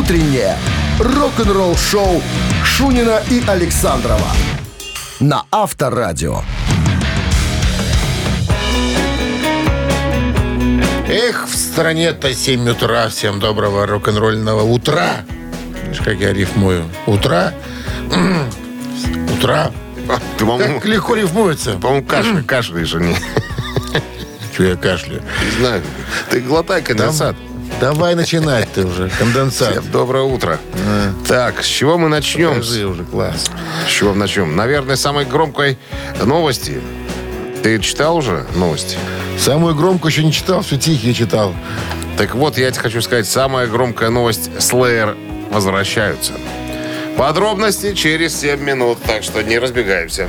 утреннее рок-н-ролл-шоу Шунина и Александрова на Авторадио. Эх, в стране-то 7 утра. Всем доброго рок-н-ролльного утра. Видишь, как я рифмую. Утра. Утра. Ты, Так легко рифмуется. по-моему, кашля, кашляешь, а не Что я кашляю? не знаю. Ты глотай конденсат. Давай начинать ты уже. Конденсат. Всем доброе утро. Так, с чего мы начнем? Покажи уже, класс. С чего мы начнем? Наверное, самой громкой новости. Ты читал уже новости? Самую громкую еще не читал, все тихие читал. Так вот, я тебе хочу сказать, самая громкая новость. Slayer возвращаются. Подробности через 7 минут, так что не разбегаемся.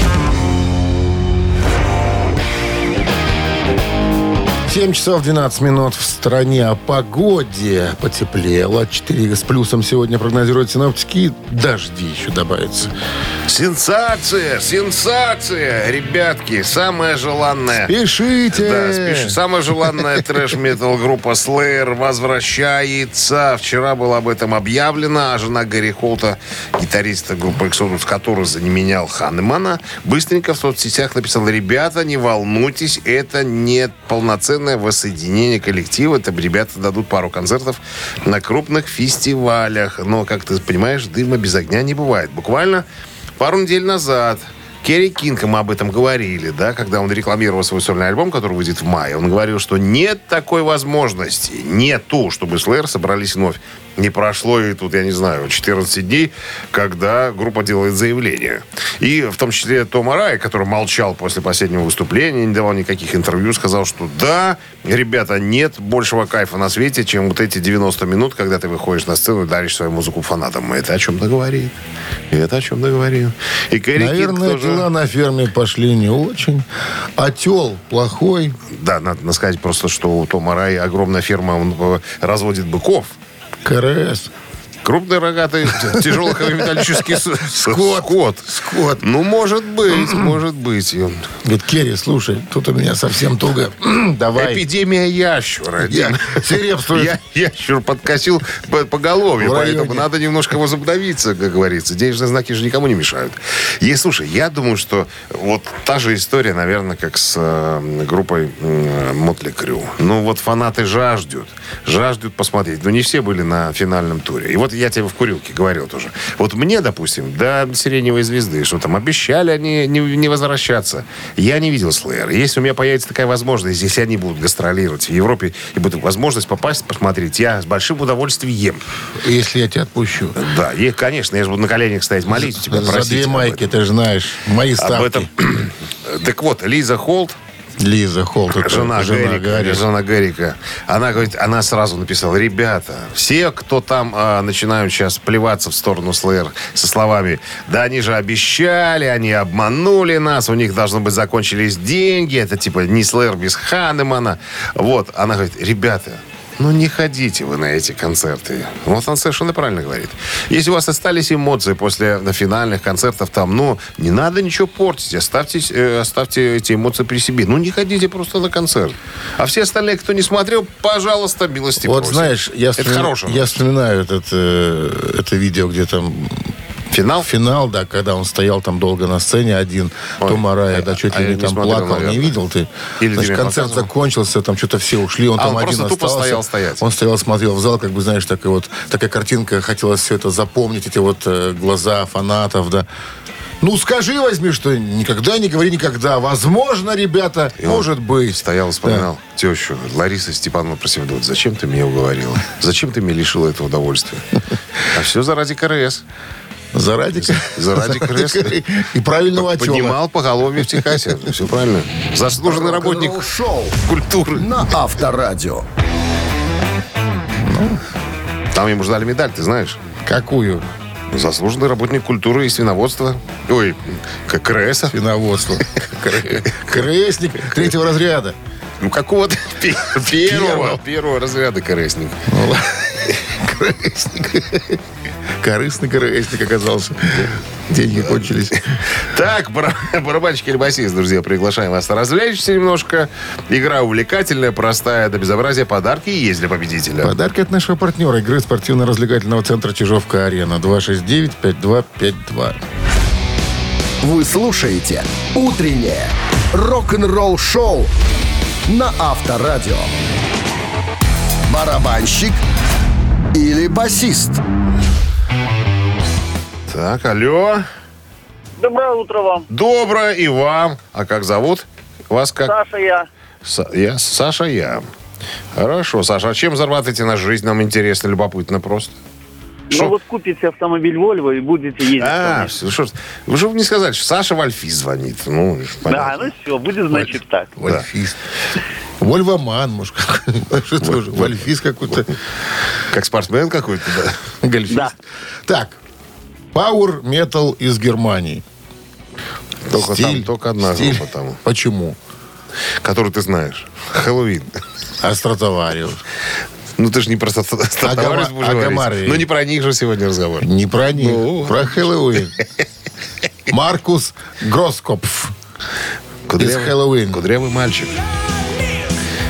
7 часов 12 минут в стране о погоде. Потеплело. 4 с плюсом сегодня прогнозируют синоптики. Дожди еще добавится. Сенсация! Сенсация! Ребятки, самая желанная... Пишите! Да, спеши. Самая желанная трэш-метал группа Slayer возвращается. Вчера было об этом объявлено, а жена Гарри Холта, гитариста группы Exodus, который заменял Ханнемана, быстренько в соцсетях написал, ребята, не волнуйтесь, это не полноценное воссоединение коллектива. Это ребята дадут пару концертов на крупных фестивалях. Но, как ты понимаешь, дыма без огня не бывает. Буквально пару недель назад Керри Кинг, мы об этом говорили, да, когда он рекламировал свой сольный альбом, который выйдет в мае, он говорил, что нет такой возможности, нету, чтобы Slayer собрались вновь. Не прошло и тут, я не знаю, 14 дней, когда группа делает заявление. И в том числе Том Арай, который молчал после последнего выступления, не давал никаких интервью, сказал, что да, ребята, нет большего кайфа на свете, чем вот эти 90 минут, когда ты выходишь на сцену и даришь свою музыку фанатам. Это о чем-то говорит. И это о чем-то говорит. И Кэрри Наверное, тоже... дела на ферме пошли не очень. Отел плохой. Да, надо сказать просто, что у Тома Рай огромная ферма, он э, разводит быков. КРС. Крупный рогатый тяжелометаллический скот. Скот. Скот. Ну, может быть, может быть. Говорит, Керри, слушай, тут у меня совсем туго. Давай. Эпидемия ящура. Я- свирепствует. Я, ящур подкосил по, по голове, поэтому надо немножко возобновиться, как говорится. Денежные знаки же никому не мешают. И, слушай, я думаю, что вот та же история, наверное, как с э, группой Мотли Крю. Ну, вот фанаты жаждут, жаждут посмотреть. Но не все были на финальном туре. И вот я тебе в курилке говорил тоже. Вот мне, допустим, до «Сиреневой звезды», что там обещали они не, не возвращаться. Я не видел Слэйр. Если у меня появится такая возможность, если они будут гастролировать в Европе и будет возможность попасть, посмотреть, я с большим удовольствием. Если я тебя отпущу. Да, и, конечно, я же буду на коленях стоять, молить тебя, За просить две об майки, этом. ты же знаешь. Мои ставки. Об этом. Так вот, Лиза Холт, Лиза Холт. это жена, Гаррика, Гарри. жена Гаррика, она говорит, она сразу написала, ребята, все, кто там а, начинают сейчас плеваться в сторону Слэйр со словами, да они же обещали, они обманули нас, у них должно быть закончились деньги, это типа не Слэйр без Ханемана. Вот, она говорит, ребята, ну не ходите вы на эти концерты. Вот он совершенно правильно говорит. Если у вас остались эмоции после финальных концертов там, ну, не надо ничего портить. Оставьте, э, оставьте эти эмоции при себе. Ну, не ходите просто на концерт. А все остальные, кто не смотрел, пожалуйста, милости Вот просим. знаешь, я, Это хорошее. я вспоминаю этот, э, это видео, где там Финал? финал, да, когда он стоял там долго на сцене один, Ой, Том Арая, а- да, чуть а ли не там смотрел, плакал, наверное. не видел ты? Или Значит, концерт показывал? закончился, там что-то все ушли, он А, там он один просто тупо остался. стоял стоять. Он стоял, смотрел в зал, как бы, знаешь, такая вот, такая картинка, хотелось все это запомнить, эти вот э, глаза фанатов, да. Ну, скажи, возьми, что никогда не говори никогда. Возможно, ребята, И может быть. Стоял и вспоминал тещу. Лариса Степановна про себя думает, зачем ты меня уговорила? Зачем ты меня лишила этого удовольствия? А все заради КРС. Заради, Заради КРС. И правильного отчета. Поднимал поголовье в Техасе. Все правильно. Заслуженный работник Рок-н-ролл-шоу культуры. на Авторадио. Там ему ждали медаль, ты знаешь. Какую? Заслуженный работник культуры и свиноводства. Ой, как КРС. Свиноводство. КРСник третьего разряда. Ну, какого-то пе- первого, первого разряда КРСник. Ну. КРСник. Корыстный КРСник оказался. Деньги кончились. Так, бар- барабанщик или басист, друзья, приглашаем вас развлечься немножко. Игра увлекательная, простая до безобразия. Подарки есть для победителя. Подарки от нашего партнера игры спортивно-развлекательного центра Чижовка-Арена. 269-5252. Вы слушаете «Утреннее рок-н-ролл-шоу» на Авторадио. Барабанщик или басист? Так, алло. Доброе утро вам. Доброе и вам. А как зовут? Вас как? Саша я. Са- я, Саша, я. Хорошо, Саша, а чем зарабатываете на жизнь? Нам интересно, любопытно просто. Шо? Ну вот купите автомобиль Volvo и будете ездить. А, что ж, вы же не сказали, что Саша Вальфи звонит. Ну, да, понятно. ну все, будет значит так. Вольфист. Вольвоман, может, какой-то. Уже? Вольфист какой-то. Как спортсмен какой-то, да. Гольфист. Да. Так. Power Metal из Германии. Только там, только одна стиль. группа там, Почему? которую ты знаешь. Хэллоуин. Астратовариус. Ну, ты же не про Агама- будешь говорить. Агамары. Ну, не про них же сегодня разговор. Не про них, Ну. про Хэллоуин. Маркус Гроскопф. Из Хэллоуин. Кудрявый мальчик.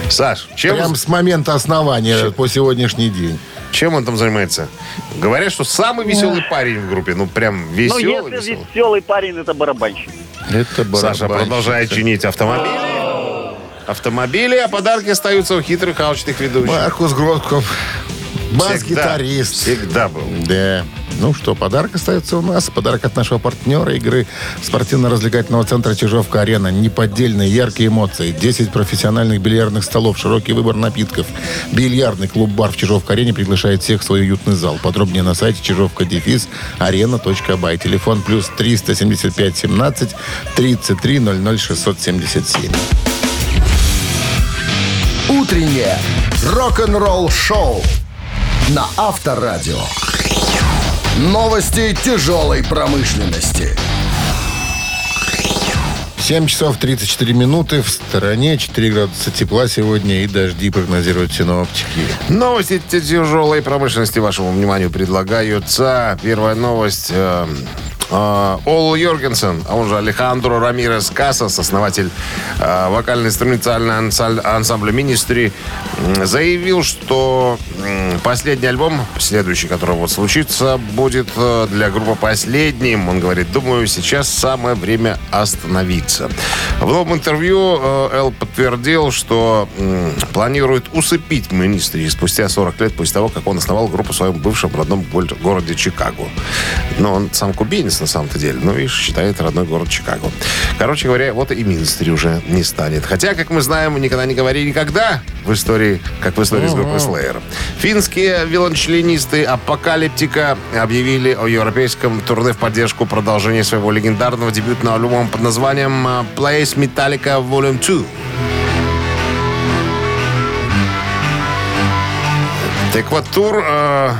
Саш, чем, Прям с момента основания по сегодняшний день. чем он там занимается? Говорят, что самый веселый парень в группе. Ну, прям Ну, веселый, если веселый. веселый парень, это барабанщик. Это Саша продолжает чинить автомобили. Автомобили, а подарки остаются у хитрых алчных ведущих. Маркус. Всегда- Бас-гитарист. Всегда был. Да. Ну что, подарок остается у нас. Подарок от нашего партнера игры спортивно-развлекательного центра Чижовка-Арена. Неподдельные яркие эмоции. 10 профессиональных бильярдных столов, широкий выбор напитков. Бильярдный клуб-бар в Чижовка-Арене приглашает всех в свой уютный зал. Подробнее на сайте чижовка-дефис арена.бай. Телефон плюс 375 17 33 00 677. «Утреннее рок-н-ролл-шоу» на Авторадио. Новости тяжелой промышленности. 7 часов 34 минуты. В стороне 4 градуса тепла сегодня и дожди прогнозируют синоптики. Новости тяжелой промышленности вашему вниманию предлагаются. Первая новость. э, э, Ол Йоргенсен, а он же Алехандро Рамирес Касас, основатель э, вокально-инструментального ансамбля Ministry, м, заявил, что последний альбом, следующий, который вот случится, будет э, для группы последним. Он говорит, думаю, сейчас самое время остановиться. В новом интервью э, Эл подтвердил, что планирует усыпить Ministry спустя 40 лет после того, как он основал группу в своем бывшем родном го- городе Чикаго. Но он сам кубинец на самом-то деле, ну, видишь, считает родной город Чикаго. Короче говоря, вот и Ministry уже не станет. Хотя, как мы знаем, никогда не говори никогда в истории, как в истории с группой Slayer. Финские виолончелинисты Апокалиптика объявили о европейском турне в поддержку продолжения своего легендарного дебютного альбома под названием э, Place Metallica Volume 2. Так вот, тур э,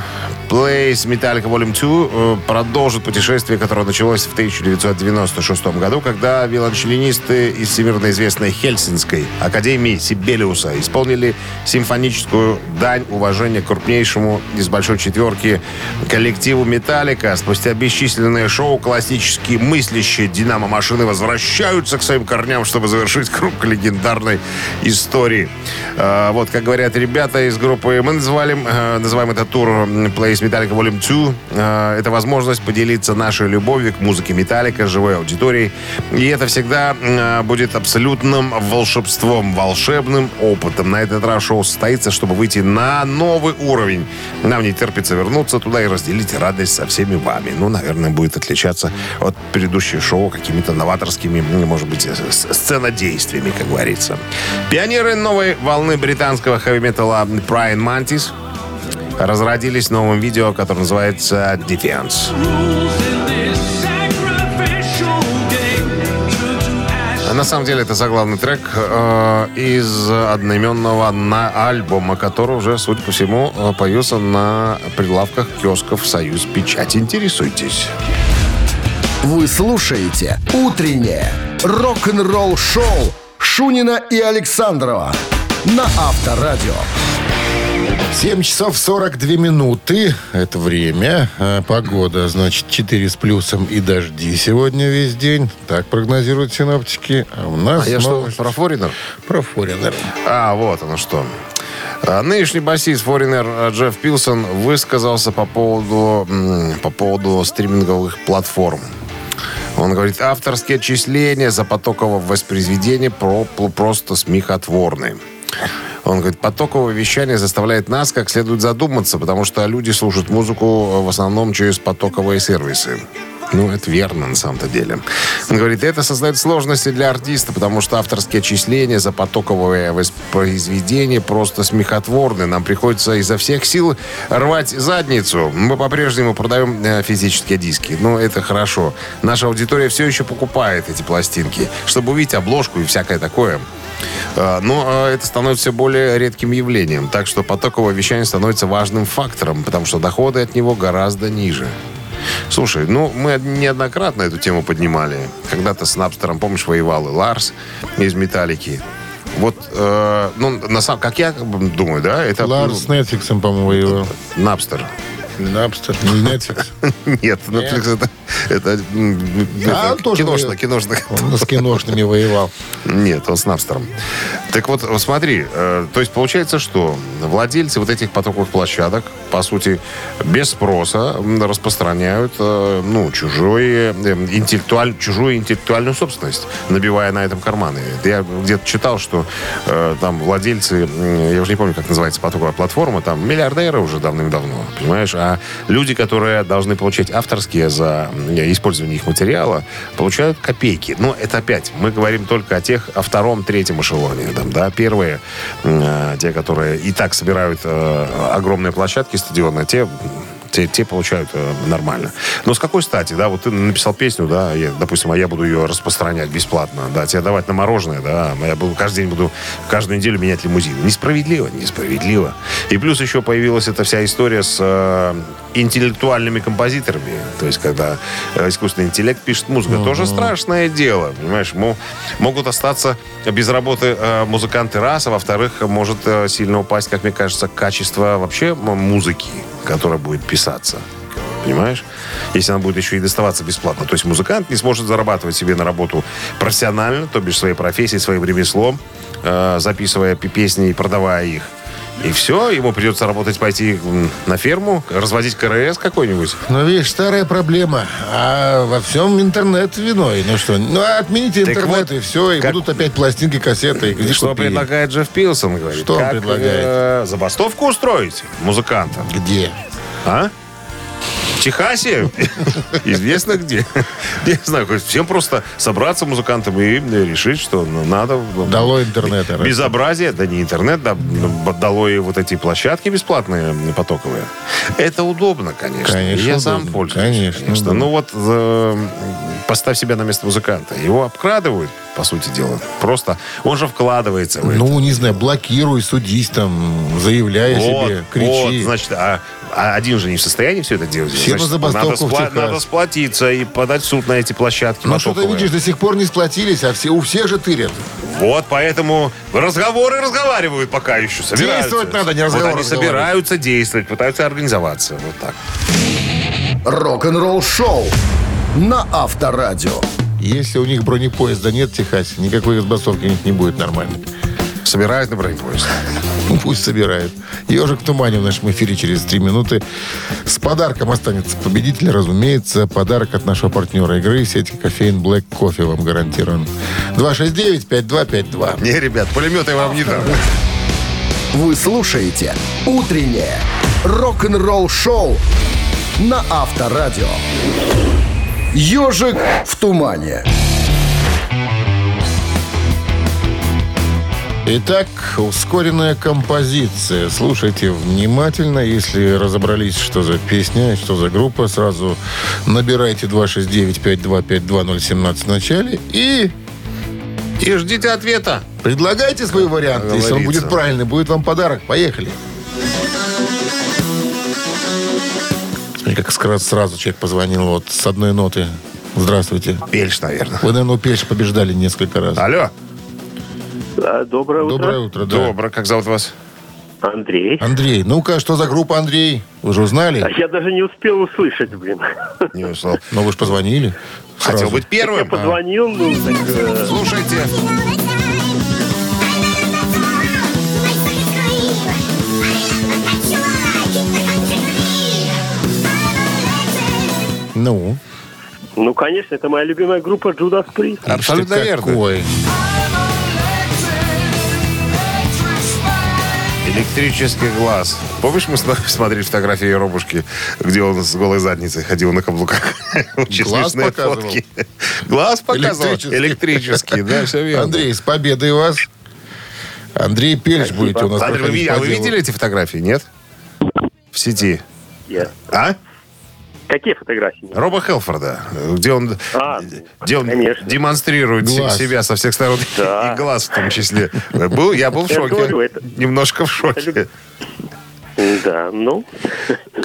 Place Metallica Volume 2 э, продолжит путешествие, которое началось в 1996 году, когда виолончелинисты из всемирно известной Хельсинской Академии Сибелиуса исполнили симфоническую дань уважения крупнейшему из большой четверки коллективу Металлика. Спустя бесчисленные шоу классические мыслящие динамо-машины возвращаются к своим корням, чтобы завершить круг легендарной истории. Э, Вот, как говорят ребята из группы, мы называли, э, называем этот тур м, Place Metallica Volume 2. Э, Это возможность поделиться нашей любовью к музыке Металлика, живой аудиторией. И это всегда э, будет абсолютным волшебством, волшебным опытом. На этот раз шоу состоится, чтобы выйти на новый уровень. Нам не терпится вернуться туда и разделить радость со всеми вами. Ну, наверное, будет отличаться от предыдущих шоу какими-то новаторскими, ну, может быть, э, сценодействиями, как говорится. Пионеры новой волны британского хэви-металла Brian Mantis разродились новым видео, которое называется «Defense». На самом деле это заглавный трек э, из одноименного на альбома, который уже, судя по всему, э, появился на прилавках киосков «Союз Печать». Интересуйтесь. Вы слушаете «Утреннее рок-н-ролл-шоу» Шунина и Александрова на Авторадио. 7 часов 42 минуты. Это время. А, Погода, значит, 4 с плюсом и дожди сегодня весь день. Так прогнозируют синоптики. А у нас А я что, новость про Форинер? про Форинер. А, вот оно что. А, Нынешний басист Форинер Джефф Пилсон высказался по поводу, по поводу стриминговых платформ. Он говорит, авторские отчисления за потоковое воспроизведение про- просто смехотворны. Он говорит, потоковое вещание заставляет нас как следует задуматься, потому что люди слушают музыку в основном через потоковые сервисы. Ну, это верно на самом-то деле. Он говорит, это создает сложности для артиста, потому что авторские отчисления за потоковое воспроизведение просто смехотворны. Нам приходится изо всех сил рвать задницу. Мы по-прежнему продаем э, физические диски. Ну, это хорошо. Наша аудитория все еще покупает эти пластинки, чтобы увидеть обложку и всякое такое. А, Но а, это становится все более редким явлением. Так что потоковое вещание становится важным фактором, потому что доходы от него гораздо ниже. Слушай, ну, мы неоднократно эту тему поднимали. Когда-то с Напстером, помнишь, воевал и Ларс из «Металлики». Вот, э, ну, на самом как я думаю, да, это... Ларс с Netflix, по-моему, воевал. ну, Напстер. Напстер, не Netflix. Нет, Netflix это, это, А, это киношно, киношно. Он с киношными воевал. Нет, он с Напстером. Так вот, смотри, э, то есть получается, что владельцы вот этих потоковых площадок, по сути, без спроса распространяют, э, ну, чужой, э, интеллектуаль, чужую интеллектуальную собственность, набивая на этом карманы. Я где-то читал, что там владельцы, я уже не помню, как называется потоковая платформа, там миллиардеры уже давным-давно, понимаешь? А люди, которые должны получать авторские за использование их материала, получают копейки. Но это опять, мы говорим только о тех, о втором, третьем эшелоне. Там, да, первые, э, те, которые и так собирают э, огромные площадки стадионные, те те, те получают э, нормально. Но с какой стати, да, вот ты написал песню, да, я, допустим, а я буду ее распространять бесплатно, да, тебе давать на мороженое, да, а я буду каждый день буду, каждую неделю менять лимузин. Несправедливо, несправедливо. И плюс еще появилась эта вся история с э, интеллектуальными композиторами, то есть когда э, искусственный интеллект пишет музыку, тоже страшное дело, понимаешь, Мо- могут остаться без работы э, музыканты раз, а во-вторых, может э, сильно упасть, как мне кажется, качество вообще музыки, которая будет писаться. Понимаешь? Если она будет еще и доставаться бесплатно. То есть музыкант не сможет зарабатывать себе на работу профессионально, то бишь своей профессией, своим ремеслом, э, записывая пи- песни и продавая их. И все, ему придется работать, пойти на ферму, разводить КРС какой-нибудь. Ну, видишь, старая проблема. А во всем интернет виной. Ну что, ну отмените Так интернет, вот, и все, и как- будут опять пластинки, кассеты. и Что купи. предлагает Джефф Пилсон, говорит? Что он Как, предлагает? э, забастовку устроить музыканта. Где? А? В Техасе? Известно где. Я не знаю, всем просто собраться музыкантам и решить, что ну, надо... Дало интернета. раз. Безобразие, да не интернет, да, дало и вот эти площадки бесплатные, потоковые. Это удобно, конечно. Конечно, Я сам удобно. пользуюсь. Конечно, удобно. Ну вот э, поставь себя на место музыканта. Его обкрадывают, по сути дела. Просто он же вкладывается в это. Ну, не знаю, блокируй, судись там, заявляй Вот, себе, кричи. вот, значит, а, а один же не в состоянии все это делать. Все на Значит, забастовку надо, Техас. надо сплотиться и подать в суд на эти площадки. Ну, что-то, потоковые. видишь, до сих пор не сплотились, а все, у всех же тырят. Вот поэтому разговоры разговаривают пока еще. Собираются. Действовать надо, не Вот разговор они собираются действовать, пытаются организоваться. Вот так. Рок-н-ролл шоу на Авторадио. Если у них бронепоезда нет в Техасе, никакой забастовки у них не будет нормальной. Собирают на бронепоезд. Ну, Пусть собирают. Ежик в тумане в нашем эфире через три минуты. С подарком останется победитель, разумеется. Подарок от нашего партнера игры сети кофеин Black Кофе вам гарантирован. 269-5252. Не, ребят, пулеметы вам не дам. Вы слушаете «Утреннее рок-н-ролл шоу» на Авторадио. «Ежик в тумане». Итак, ускоренная композиция. Слушайте внимательно. Если разобрались, что за песня, что за группа, сразу набирайте 269-5252017 в начале и И ждите ответа. предлагайте свои варианты. Если он Говорится. будет правильный, будет вам подарок. Поехали. Смотри, как скра- сразу человек позвонил вот с одной ноты. Здравствуйте. Пельш, наверное. Вы, наверное, у Пельша побеждали несколько раз. Алло. Да, доброе утро. Доброе утро, да. Добро. Как зовут вас? Андрей. Андрей, ну-ка, что за группа, Андрей? Вы же А узнали? я даже не успел услышать, блин. Не услышал. Ну, вы же позвонили. Хотел Сразу. быть Я первым. позвонил, ну, так, э, Слушайте. Ну, ну, конечно, это моя любимая группа Джудас Прист. Абсолютно верно. какой. Электрический глаз. Помнишь, мы смотрели фотографии Еробушки, где он с голой задницей ходил на каблуках? Очень Глаз показывал? фотки. Глаз показывал. Электрический. Электрический, да, все верно. Андрей, с победой вас. Андрей Пельч будете у нас Андрей, а вы видели эти фотографии, нет? В сети. Я. А? Какие фотографии? Роба Хелфорда, где он, А, где он конечно. демонстрирует Глаз. себя со всех сторон, Да. и глаз в том числе. Был, я был в Я шоке. говорю, это- Немножко в шоке. Да, ну,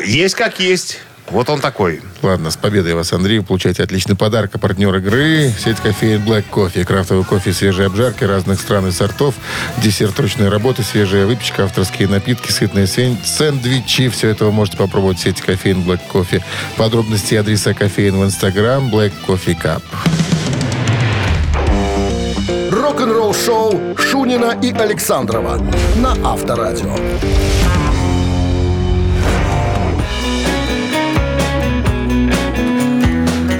Есть как есть. Вот он такой. Ладно, с победой вас, Андрей. Вы получаете отличный подарок. А партнер игры – сеть кофеин Black Coffee. Крафтовый кофе, свежие обжарки разных стран и сортов, десерт ручной работы, свежая выпечка, авторские напитки, сытные сэндвичи. Все это вы можете попробовать в сети кофеин Black Coffee. Подробности и адреса кофеин в Инстаграм Black Coffee Cup. Рок-н-ролл шоу Шунина и Александрова на Авторадио.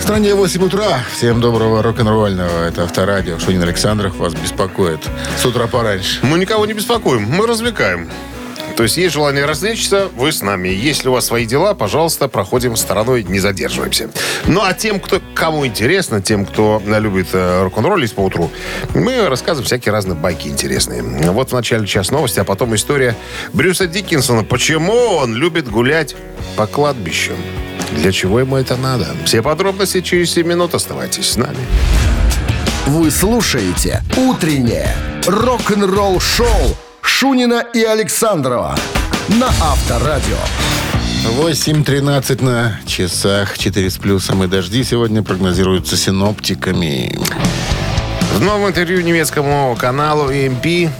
Стране 8 утра. Всем доброго рок-н-ролльного. Это Авторадио. Шунин Александров вас беспокоит. С утра пораньше. Мы никого не беспокоим, мы развлекаем. То есть есть желание развлечься, вы с нами. Если у вас свои дела, пожалуйста, проходим стороной, не задерживаемся. Ну а тем, кто, кому интересно, тем, кто э, любит э, рок-н-роллить по утру, мы рассказываем всякие разные байки интересные. Вот в начале час новости, а потом история Брюса Диккенсона. Почему он любит гулять по кладбищам? Для чего ему это надо? Все подробности через 7 минут. Оставайтесь с нами. Вы слушаете «Утреннее рок-н-ролл-шоу» Шунина и Александрова на Авторадио. 8.13 на часах. 4 с плюсом и дожди сегодня прогнозируются синоптиками. В новом интервью немецкому каналу EMP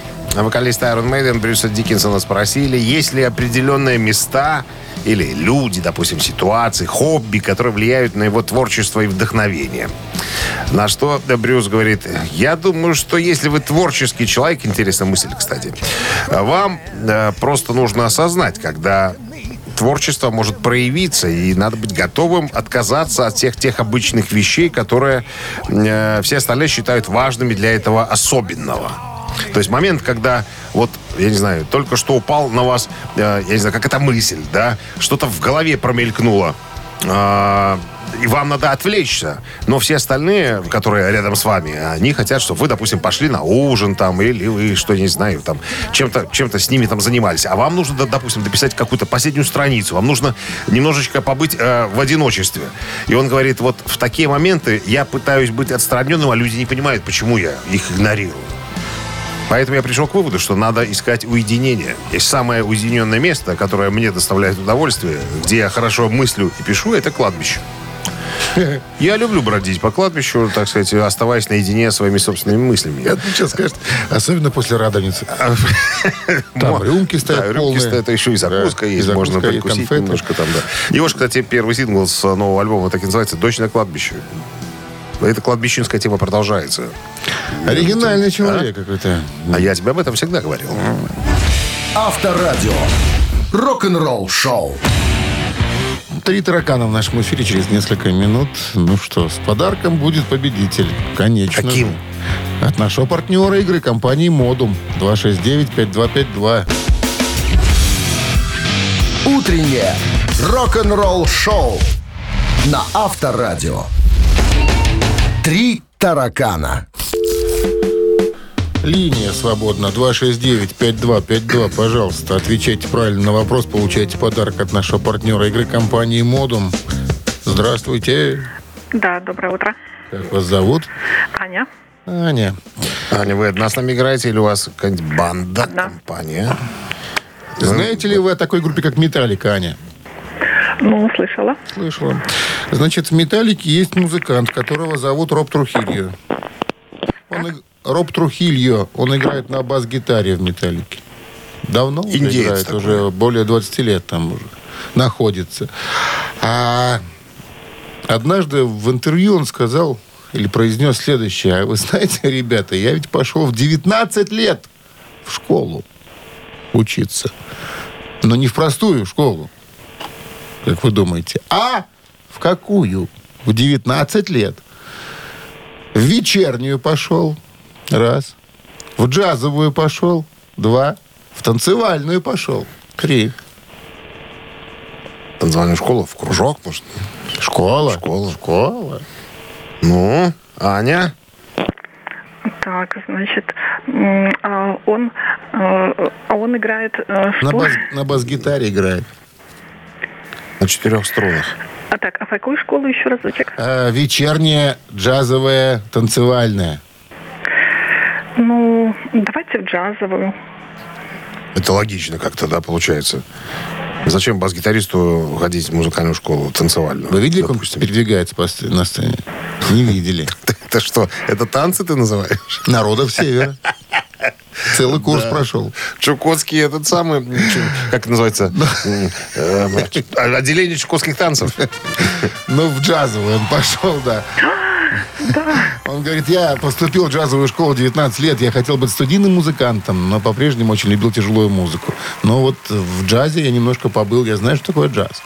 вокалиста Iron Maiden Брюса Диккенсона спросили, есть ли определенные места или люди, допустим, ситуации, хобби, которые влияют на его творчество и вдохновение. На что Брюс говорит, я думаю, что если вы творческий человек, интересная мысль, кстати, вам э, просто нужно осознать, когда творчество может проявиться, и надо быть готовым отказаться от всех тех обычных вещей, которые э, все остальные считают важными для этого особенного. То есть момент, когда вот, я не знаю, только что упал на вас, э, я не знаю, как это мысль, да, что-то в голове промелькнуло, э, и вам надо отвлечься. Но все остальные, которые рядом с вами, они хотят, чтобы вы, допустим, пошли на ужин там, или вы, что не знаю, там, чем-то чем с ними там занимались. А вам нужно, допустим, дописать какую-то последнюю страницу. Вам нужно немножечко побыть э, в одиночестве. И он говорит, вот в такие моменты я пытаюсь быть отстраненным, а люди не понимают, почему я их игнорирую. Поэтому я пришел к выводу, что надо искать уединение. Есть самое уединенное место, которое мне доставляет удовольствие, где я хорошо мыслю и пишу, это кладбище. Я люблю бродить по кладбищу, так сказать, оставаясь наедине со своими собственными мыслями. Я сейчас скажет, особенно после радовницы. Там рюмки стоят Да, рюмки стоят, а еще и закуска и есть, можно и прикусить немножко там, да. Его же, кстати, первый сингл с нового альбома так и называется «Дочь на кладбище». Эта кладбищенская тема продолжается. Оригинальный человек какой-то. А я тебе об этом всегда говорил. Авторадио. Рок-н-ролл шоу. Три таракана в нашем эфире через несколько минут. Ну что, с подарком будет победитель. Конечно. Каким? От нашего партнера игры компании «Модум». 269-5252. Утреннее рок-н-ролл шоу на Авторадио. Три таракана. Линия свободна. 269-5252. Пожалуйста, отвечайте правильно на вопрос. Получайте подарок от нашего партнера игры компании «Модум». Здравствуйте. Да, доброе утро. Как вас зовут? Аня. Аня. Аня, вы одна с нами играете или у вас какая-нибудь банда, Одна. компания? Знаете ли вы о такой группе, как «Металлика», Аня? Ну, слышала. Слышала. Значит, в «Металлике» есть музыкант, которого зовут Роб Трухильо. Он Роб Трухильо. Он играет на бас-гитаре в «Металлике». Давно уже Индеец играет, такой. уже более 20 лет там уже находится. А однажды в интервью он сказал или произнес следующее. А вы знаете, ребята, я ведь пошел в 19 лет в школу учиться. Но не в простую школу, как вы думаете, а в какую? В 19 лет. В вечернюю пошел. Раз. В джазовую пошел. Два. В танцевальную пошел. Три. Танцевальную школу, в кружок, может? Школа. Школа. Школа. Ну, Аня? Так, значит, а он, э, а он играет э, На, что? бас, на бас-гитаре играет. На четырех струнах. А так, а в какую школу еще разочек? А, вечерняя, джазовая, танцевальная. Ну, давайте в джазовую. Это логично как-то, да, получается. Зачем бас-гитаристу ходить в музыкальную школу танцевальную? Вы видели, как он допустим? передвигается по сц- на сцене? Не видели. Это что, это танцы ты называешь? Народов севера. Целый курс прошел. Чукотский этот самый, как это называется, э, отделение чукотских танцев. Ну, в джазовую он пошел, да. Он говорит, я поступил в джазовую школу в 19 лет, я хотел быть студийным музыкантом, но по-прежнему очень любил тяжелую музыку. Но вот в джазе я немножко побыл, я знаю, что такое джаз.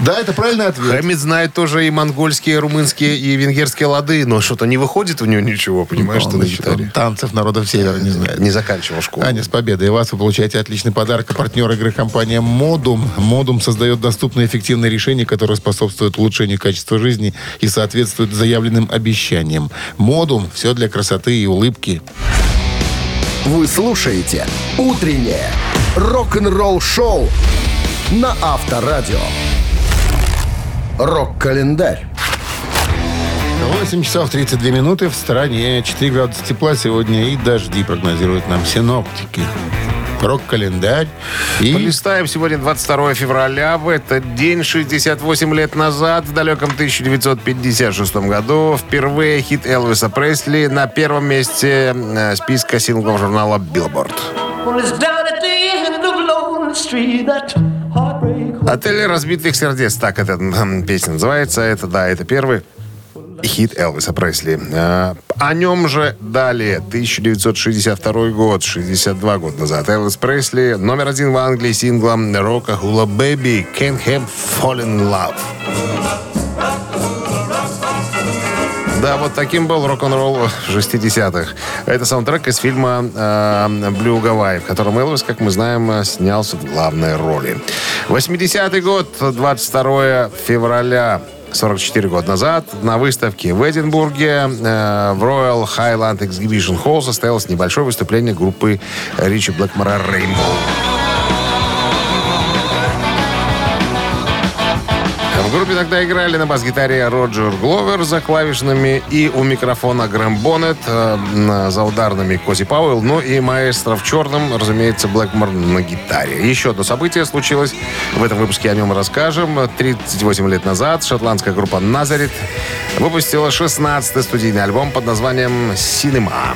Да, это правильный ответ. Хэммит знает тоже и монгольские, румынские, и венгерские лады, но что-то не выходит у него ничего, понимаешь, что Он на гитаре. Танцев народов севера не знает. Не заканчивал школу. Аня, с победой вас вы получаете отличный подарок. Партнер игры компания Модум. Модум создает доступные и эффективные решения, которые способствуют улучшению качества жизни и соответствуют заявленным обещаниям. Модум – все для красоты и улыбки. Вы слушаете «Утреннее рок-н-ролл-шоу» на Авторадио. Рок-календарь. 8 часов 32 минуты. В стране 4 градуса тепла сегодня и дожди прогнозируют нам синоптики. Рок-календарь. И Полистаем сегодня 22 февраля. В этот день, 68 лет назад, в далеком 1956 году, впервые хит Элвиса Пресли на первом месте э, списка синглов журнала heartbreak. Отель разбитых сердец, так эта песня называется. Это, да, это первый хит Элвиса Пресли. Э, О нем же далее, 1962 год, 62 года назад. Элвис Пресли, номер один в Англии синглом рока Hula Baby Can't Have Fall in Love. Да, вот таким был рок-н-ролл 60-х. Это саундтрек из фильма э, «Блю Гавайи», в котором Элвис, как мы знаем, снялся в главной роли. 80-й год, 22 февраля 44 года назад на выставке в Эдинбурге э, в Royal Highland Exhibition Hall состоялось небольшое выступление группы Ричи Блэкмора «Рейнбоу». Группе тогда играли на бас-гитаре Роджер Гловер за клавишными и у микрофона Грэм Боннет, э, за ударными Кози Пауэлл, ну и маэстро в черном, разумеется, Блэкмор на гитаре. Еще одно событие случилось, в этом выпуске о нем расскажем. 38 лет назад шотландская группа «Назарит» выпустила 16-й студийный альбом под названием «Синема».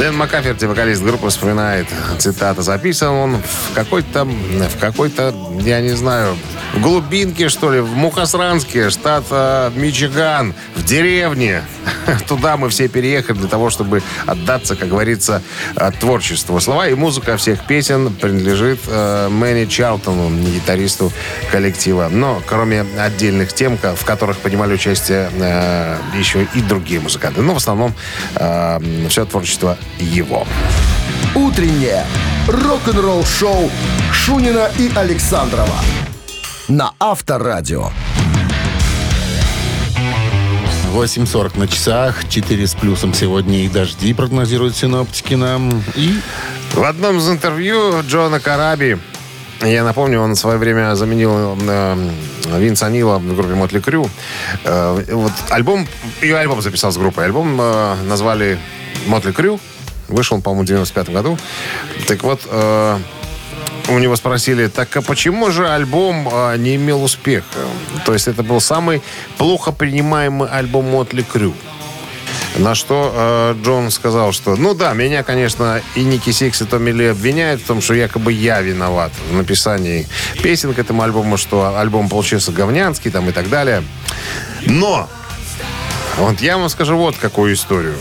Дэн Маккаферти, вокалист группы, вспоминает, цитата, записан он в какой-то, в какой-то, я не знаю, в глубинке, что ли, в Мухосранске, штат э, Мичиган, в деревне. Туда мы все переехали для того, чтобы отдаться, как говорится, э, творчеству. Слова и музыка всех песен принадлежит э, Мэнни Чарлтону, гитаристу коллектива. Но кроме отдельных тем, в которых принимали участие э, еще и другие музыканты. Но в основном все творчество его. Утреннее рок-н-ролл-шоу Шунина и Александрова на Авторадио. 8.40 на часах, 4 с плюсом сегодня и дожди прогнозируют синоптики нам. И В одном из интервью Джона Караби, я напомню, он в свое время заменил э, Винса Нила в группе Мотли Крю. Э, вот альбом, ее альбом записал с группой. Альбом э, назвали Мотли Крю. Вышел он, по-моему, в 95 году. Так вот, э, у него спросили, так а почему же альбом а, не имел успеха? То есть это был самый плохо принимаемый альбом Mötley Crüe. На что э, Джон сказал, что, ну да, меня, конечно, и Ники Сикс, и Томми Ли обвиняют в том, что якобы я виноват в написании песен к этому альбому, что альбом получился говнянский там и так далее. Но вот я вам скажу вот какую историю.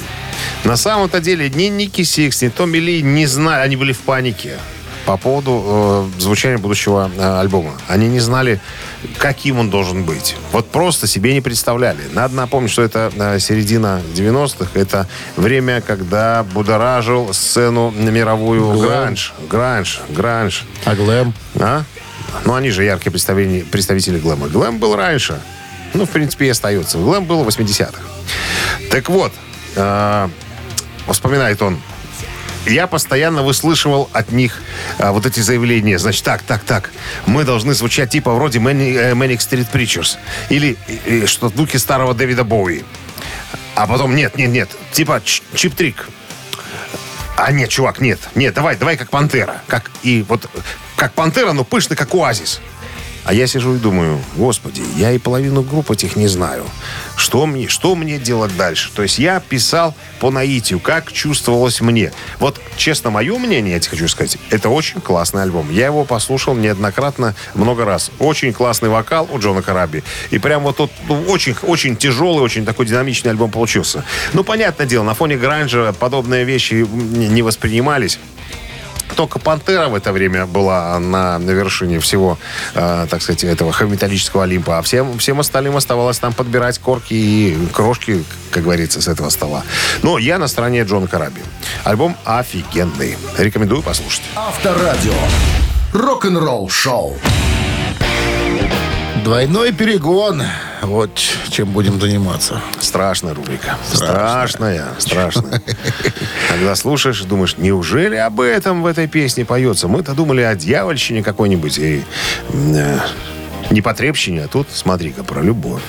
На самом-то деле ни Ники Сикс, ни Томми Ли не знали, они были в панике по поводу э, звучания будущего э, альбома. Они не знали, каким он должен быть. Вот просто себе не представляли. Надо напомнить, что это э, середина 90-х. Это время, когда будоражил сцену мировую Глэм. гранж. Гранж, гранж. А глэм? А? Ну, они же яркие представители, представители глэма. Глэм был раньше. Ну, в принципе, и остается. Глэм был в 80-х. Так вот, э, вспоминает он, я постоянно выслышивал от них а, вот эти заявления. Значит, так, так, так. Мы должны звучать типа вроде э, Manic Street Preachers. Или э, что в старого Дэвида Боуи. А потом, нет, нет, нет. Типа Чип-Трик. А нет, чувак, нет. Нет, давай, давай как Пантера. Как, и вот как Пантера, но пышный, как Оазис. А я сижу и думаю, господи, я и половину групп этих не знаю. Что мне, что мне делать дальше? То есть я писал по наитию, как чувствовалось мне. Вот, честно, мое мнение, я тебе хочу сказать, это очень классный альбом. Я его послушал неоднократно, много раз. Очень классный вокал у Джона Караби. И прям вот тут ну, очень, очень тяжелый, очень такой динамичный альбом получился. Ну, понятное дело, на фоне гранжа подобные вещи не воспринимались. Только Пантера в это время была на, на вершине всего, э, так сказать, этого металлического Олимпа. А всем, всем остальным оставалось там подбирать корки и крошки, как говорится, с этого стола. Но я на стороне Джона Караби. Альбом офигенный. Рекомендую послушать. Авторадио. Рок-н-ролл шоу. Двойной перегон. Вот чем будем заниматься. Страшная рубрика. Страшная. Страшная. Когда слушаешь, думаешь, неужели об этом в этой песне поется? Мы-то думали о дьявольщине какой-нибудь и э, непотребщине, а тут, смотри-ка, про любовь.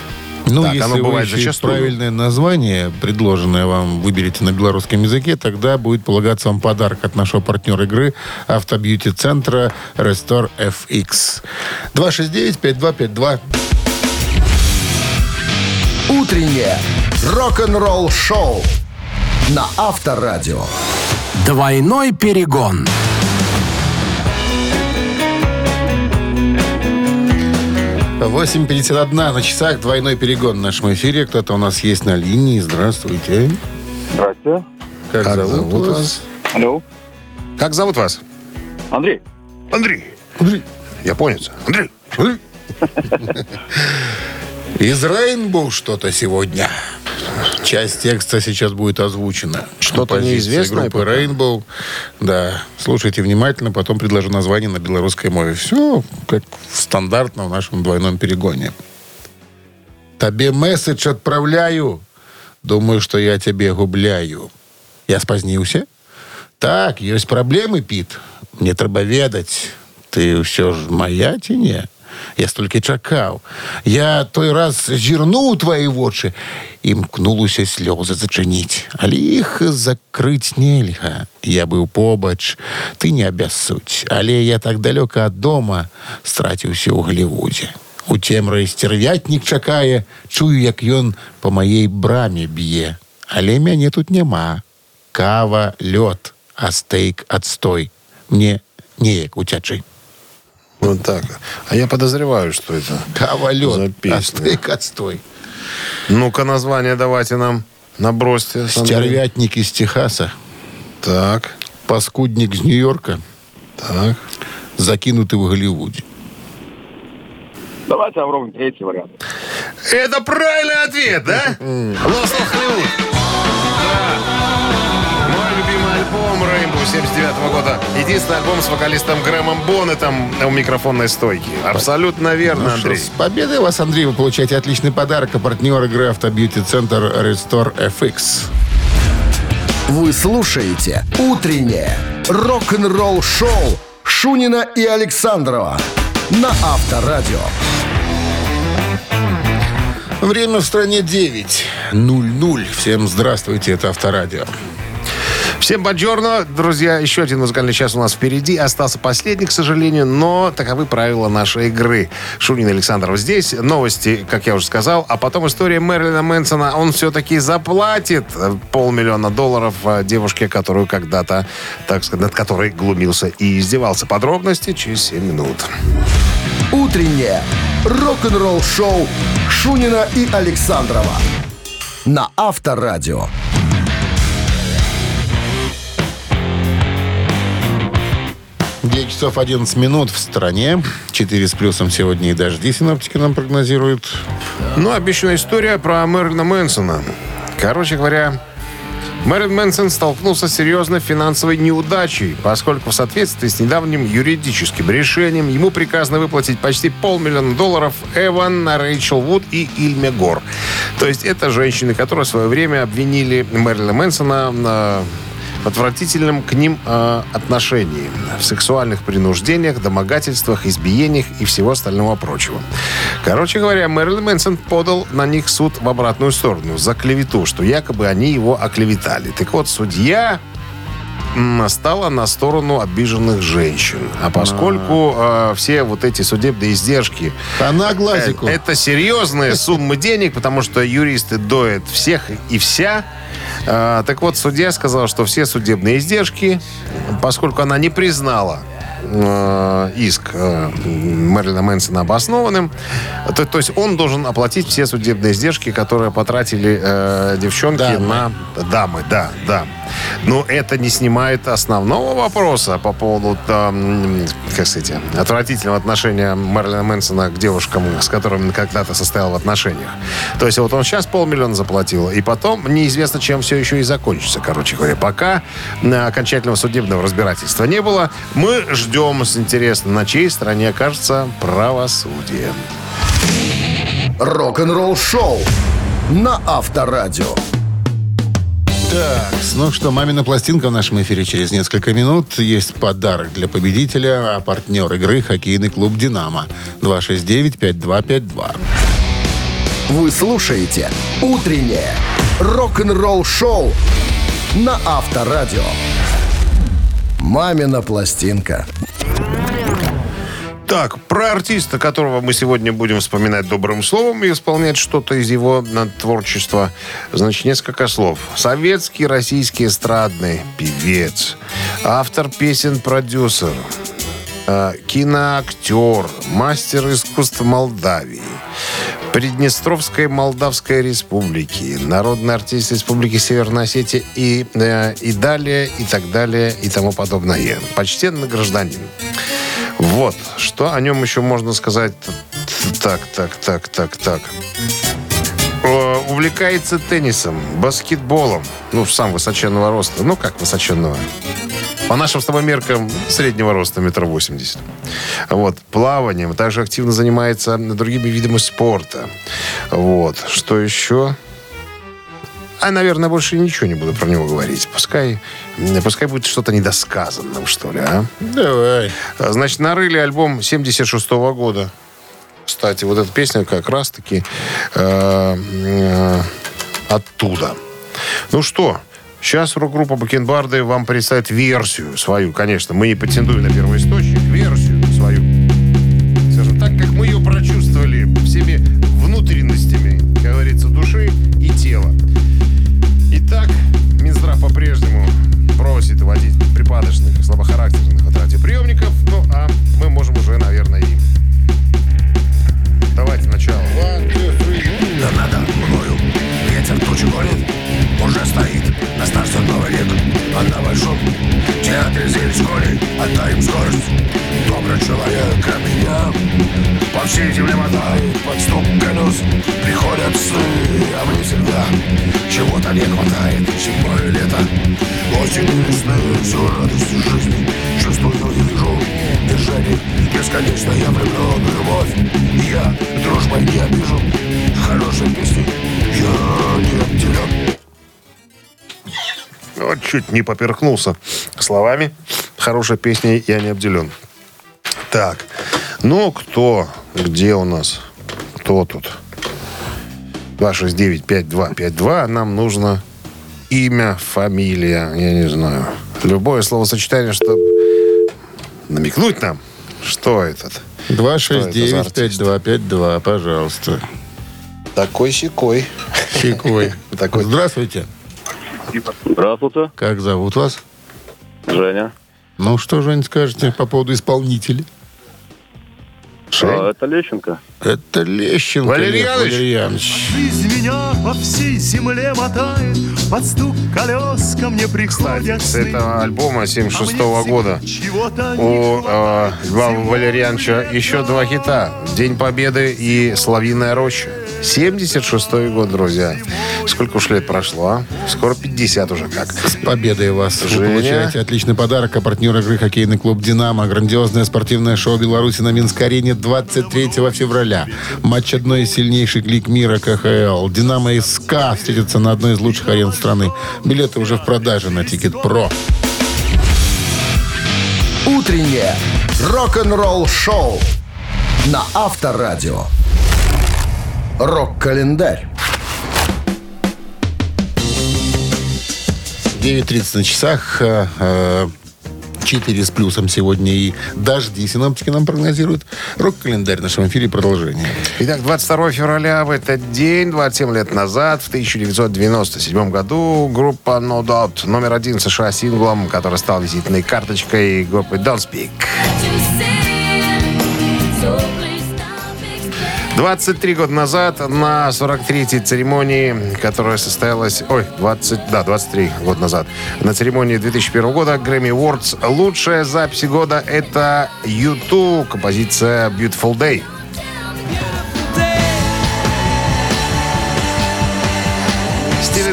Ну, Так, если оно вы бывает еще зачастую. правильное название, предложенное вам, выберете на белорусском языке, тогда будет полагаться вам подарок от нашего партнера игры автобьюти-центра Restore FX. 269-5252. Утреннее рок-н-ролл шоу на Авторадио. Двойной перегон. 8.51 на часах. Двойной перегон в нашем эфире. Кто-то у нас есть на линии. Здравствуйте. Здравствуйте. Как, Как зовут, зовут вас? вас? Алло. Как зовут вас? Андрей. Андрей. Японец. Андрей. Из Рейнбоу что-то сегодня. Часть текста сейчас будет озвучена. Что-то неизвестное группы? Rainbow. Да. Слушайте внимательно, потом предложу название на белорусской мове. Все как стандартно в нашем двойном перегоне. Тебе месседж отправляю. Думаю, что я тебе губляю. Я спознился? Так, есть проблемы, Пит. Мне треба ведать. Ты все ж моя ці не? Я столько чакаў. Я той раз зірнуў твои вочы і мкнулася слёзы зачыніць. Але іх закрыць нельга. Я быў побач, ты не абяссудь. Але я так далёка ад дома страціўся ў Голливудзе. У цемры сцярвятнік чакае, чую, як ён по маей браме б'е. Але мяне тут няма. Кава, лёд, а стейк отстой. Мне неяк уцячы. Вот так. А я подозреваю, что это Кава, за песня. стейк отстой. Ну-ка, название давайте нам набросьте. Стервятник из Техаса, Так, паскудник из Нью-Йорка, так. закинутый в Голливуде. Давайте попробуем третий вариант. Это правильный ответ, да? Lost альбом Rainbow 79 года. Единственный альбом с вокалистом Грэмом Боннетом у микрофонной стойки. Абсолютно верно, Ну что, Андрей. с победой вас, Андрей, вы получаете отличный подарок. А партнер игры Автобьюти-центр Restore FX. Вы слушаете «Утреннее рок-н-ролл-шоу» Шунина и Александрова на Авторадио. Время в стране 9.00. Всем здравствуйте, это Авторадио. Всем бонжорно, друзья. Еще один музыкальный час у нас впереди. Остался последний, к сожалению, но таковы правила нашей игры. Шунин Александров здесь. Новости, как я уже сказал. А потом история Мэрилина Мэнсона. Он все-таки заплатит полмиллиона долларов э, девушке, которую когда-то, так сказать, над которой глумился и издевался. Подробности через 7 минут. Утреннее рок-н-ролл-шоу Шунина и Александрова на Авторадио. 9 часов 11 минут в стране. 4 с плюсом сегодня и дожди синоптики нам прогнозируют. Ну, обещанная история про Мэрилина Мэнсона. Короче говоря, Мэрилин Мэнсон столкнулся с серьезной финансовой неудачей, поскольку в соответствии с недавним юридическим решением ему приказано выплатить почти полмиллиона долларов Эван, Рэйчел Вуд и Ильме Гор. То есть это женщины, которые в свое время обвинили Мэрилина Мэнсона отвратительном к ним э, отношении, в сексуальных принуждениях, домогательствах, избиениях и всего остального прочего. Короче говоря, Мэрилин Мэнсон подал на них суд в обратную сторону за клевету, что якобы они его оклеветали. Так вот, судья стала на сторону обиженных женщин. А поскольку э, все вот эти судебные издержки Она Э, глазику. Это серьезные суммы денег, потому что юристы доят всех и вся. А, так вот, судья сказал, что все судебные издержки, поскольку она не признала э, иск э, Мэрилина Мэнсона обоснованным, то, то есть он должен оплатить все судебные издержки, которые потратили э, девчонки Дамы. на дамы, да, да. Но это не снимает основного вопроса по поводу, там, как сказать, отвратительного отношения Мэрилина Мэнсона к девушкам, с которыми он когда-то состоял в отношениях. То есть вот он сейчас полмиллиона заплатил, и потом неизвестно, чем все еще и закончится, короче говоря. Пока э, окончательного судебного разбирательства не было, мы ждем с интересом, на чьей стороне окажется правосудие. Рок-н-ролл-шоу на Авторадио. Так, ну что, мамина пластинка в нашем эфире через несколько минут. Есть подарок для победителя, а партнер игры хоккейный клуб «Динамо». 269-5252. Вы слушаете «Утреннее рок-н-ролл-шоу» на Авторадио. «Мамина пластинка». Так, про артиста, которого мы сегодня будем вспоминать добрым словом и исполнять что-то из его творчества. Значит, несколько слов. Советский, российский эстрадный певец, автор песен, продюсер, э, киноактер, мастер искусств Молдавии, Приднестровской Молдавской Республики, народный артист Республики Северной Осетии и, э, и далее, и так далее, и тому подобное. Почтенный гражданин. Вот. Что о нем еще можно сказать? Так, так, так, так, так. Увлекается теннисом, баскетболом. Ну, сам высоченного роста. Ну, как высоченного? По нашим с тобой меркам среднего роста метр восемьдесят. Вот. Плаванием. Также активно занимается другими видами спорта. Вот. Что еще? А, наверное, больше ничего не буду про него говорить. Пускай, пускай будет что-то недосказанным, что ли, а? Давай. Значит, нарыли альбом 76 года. Кстати, вот эта песня как раз-таки э, э, оттуда. Ну что, сейчас рок-группа Бакенбарды вам представит версию свою, конечно. Мы не претендуем на первоисточник, просит вводить припадочных, слабохарактерных от радиоприемников. Ну, а мы можем уже, наверное, и... Давайте начало. Да надо мною. Ветер тучи гонит Уже стоит. На старте новый век А на большом театре зелень школе. Отдаем скорость По всей земле мотает под стук колес Приходят сны, а мне всегда Чего-то не хватает Зимой лето. Осень и весны Всю радость жизни Чувствую и вижу Движение бесконечно Я влюблен любовь Я дружбой не обижу. Хорошей песни Я не обделен Вот чуть не поперхнулся словами. Хорошая песня «Я не обделен». Так, ну кто? Где у нас? Кто тут? 269-5252. Нам нужно имя, фамилия, я не знаю. Любое словосочетание, чтобы намекнуть нам, что этот. Что это за артист? 269-5252, пожалуйста. Такой секой. Чайковой. Такой. Здравствуйте. Здравствуйте, Как зовут вас? Женя. Ну, что, Жень, скажете по поводу исполнителей? А, это Лещенко. Это Лещенко. Валерий. Валерьянович. Жизнь меня по всей земле мотает, под стук колес ко мне приходят С этого альбома 76 А мне года у э. Льва Валерьяновича еще два хита. «День Победы» и «Славиная роща». 76 год, друзья. Сколько уж лет прошло, а? Скоро 50 уже как. С победой вас. Вы Женя. получаете отличный подарок. А партнер игры хоккейный клуб «Динамо». Грандиозное спортивное шоу Беларуси на Минской арене 23 февраля. Матч одной из сильнейших лиг мира КХЛ. «Динамо» и «СКА» встретятся на одной из лучших арен страны. Билеты уже в продаже на Тикет Про. Утреннее рок-н-ролл-шоу на Авторадио. Рок-календарь. 9.30 на часах. э, э, 4 с плюсом сегодня и дожди синоптики нам прогнозируют. Рок-календарь в нашем эфире продолжение. Итак, 22 февраля в этот день, 27 лет назад, в 1997 году, группа No Doubt, номер один США синглом, который стал визитной карточкой группы Don't Speak. 23 года назад на 43-й церемонии, которая состоялась... Ой, 20, да, 23 года назад. На церемонии 2001 года Grammy Awards лучшая запись года это YouTube, композиция Beautiful Day.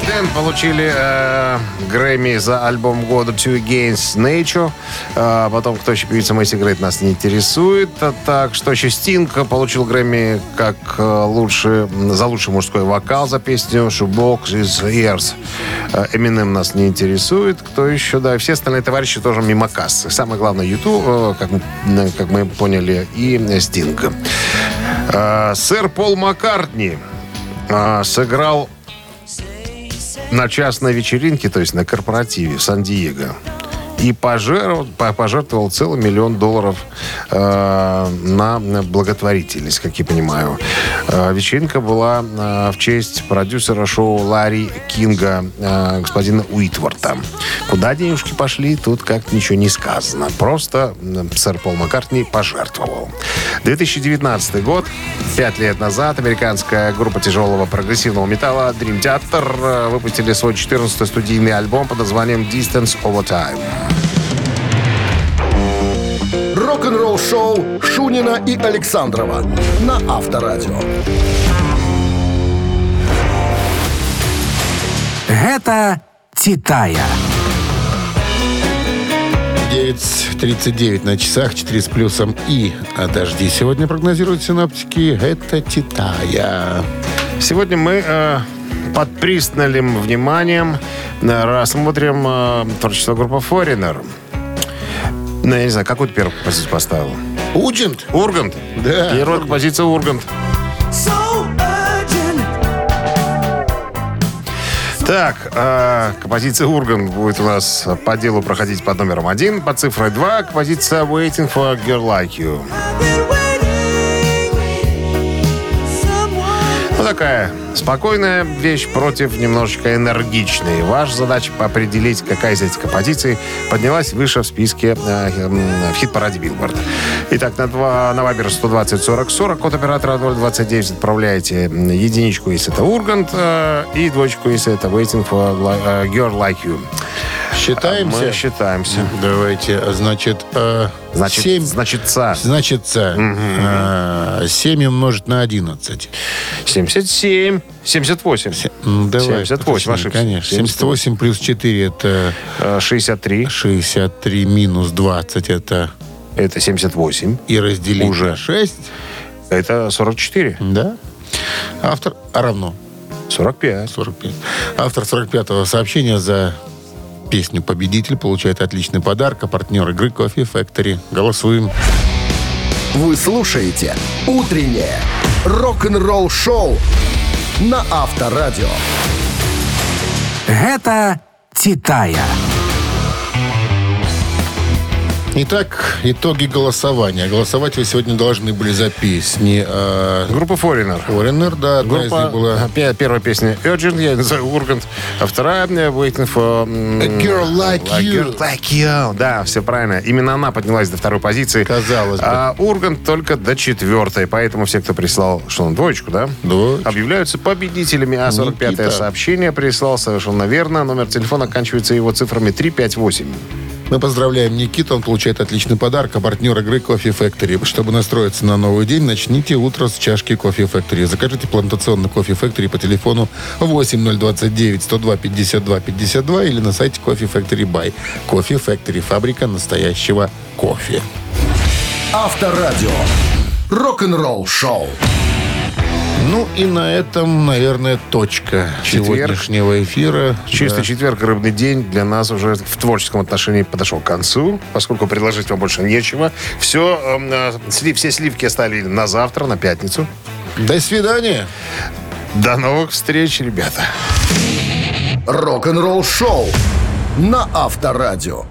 Дэн получили э, Грэмми за альбом года Two Against Nature. Э, потом, кто еще певица Мэйси Грейт, нас не интересует. А так, что еще Стинг получил Грэмми как э, лучший, за лучший мужской вокал за песню Shoebox is Ears. Э, Eminem нас не интересует. Кто еще? Да, все остальные товарищи тоже мимо кассы. Самое главное, YouTube, э, как, мы, э, как мы поняли, и Стинг. Э, сэр Пол Маккартни э, сыграл на частной вечеринке, то есть на корпоративе в Сан-Диего. И пожертвовал, по- пожертвовал целый миллион долларов э, на благотворительность, как я понимаю. Э, вечеринка была э, в честь продюсера шоу Ларри Кинга, э, господина Уитворта. Куда денежки пошли, тут как ничего не сказано. Просто э, сэр Пол Маккартни пожертвовал. 2019 год, пять лет назад, американская группа тяжелого прогрессивного металла Dream Theater э, выпустили свой 14-й студийный альбом под названием Distance Over Time. Рок-н-ролл-шоу Шунина и Александрова на Авторадио. Гэта «Титая». 9.39 на часах, 4 с плюсом и а дожди сегодня прогнозируют синоптики. Это Титая. Сегодня мы э, под пристальным вниманием э, рассмотрим э, творчество группы Foreigner. Ну, я не знаю, какую ты первую композицию поставил? Уджент? Ургант? Да. Первая композиция Ургант. Так, э, композиция Urgent будет у нас по делу проходить под номером один, под цифрой два. Композиция Waiting for a Girl Like You. Такая спокойная вещь против немножечко энергичной. Ваша задача определить, какая из этих композиций поднялась выше в списке э, э, в хит-параде Билборд. Итак, на, два, на Вайбер 120 40 40, код оператора 029 отправляете единичку, если это Urgent, э, и двоечку, если это Waiting for э, Girl Like You. Считаемся? Мы считаемся. Давайте, значит, э, Значит, 7, значит, ца. значит, э, 7 умножить на 11. 77, 78, М, Давай, 78, уточним, ошибся. Конечно. 78 плюс 4 это э, 63, 63 минус 20 это это 78, и разделить Уже. на 6. это 44, Да. Автор а равно 45. 45. Автор 45-го сообщения за песню «Победитель» получает отличный подарок, а партнер игры «Кофе Factory». Голосуем. Вы слушаете «Утреннее рок-н-ролл-шоу» на Авторадио. Гэта «Титая». Итак, итоги голосования. Голосовать вы сегодня должны были за песни. э, Группа Foreigner. Foreigner, да, одна из Группа, них была пе- первая песня Urgent, я называю Ургант, а вторая мне Waiting for... A Girl Like A You. Girl Like You. Да, все правильно. Именно она поднялась до второй позиции. Казалось бы. А Ургант только до четвертой. Поэтому все, кто прислал, что он, двоечку, да? Двоечку. Объявляются победителями. А 45-е Никита. сообщение прислал совершенно верно. Номер телефона оканчивается его цифрами 358. Мы поздравляем Никиту, он получает отличный подарок, а партнер игры Кофе Factory. Чтобы настроиться на новый день, начните утро с чашки Кофе Factory. Закажите плантационный Кофе Factory по телефону 8029 102 52 52 или на сайте Кофе Factory Buy. Кофе Factory, фабрика настоящего кофе. Авторадио. Рок-н-ролл шоу. Ну и на этом, наверное, точка Четверг. сегодняшнего эфира. Чистый Да. четверг, рыбный день для нас уже в творческом отношении подошел к концу, поскольку предложить вам больше нечего. Все, все сливки оставили на завтра, на пятницу. До свидания. До новых встреч, ребята. Рок-н-ролл шоу на Авторадио.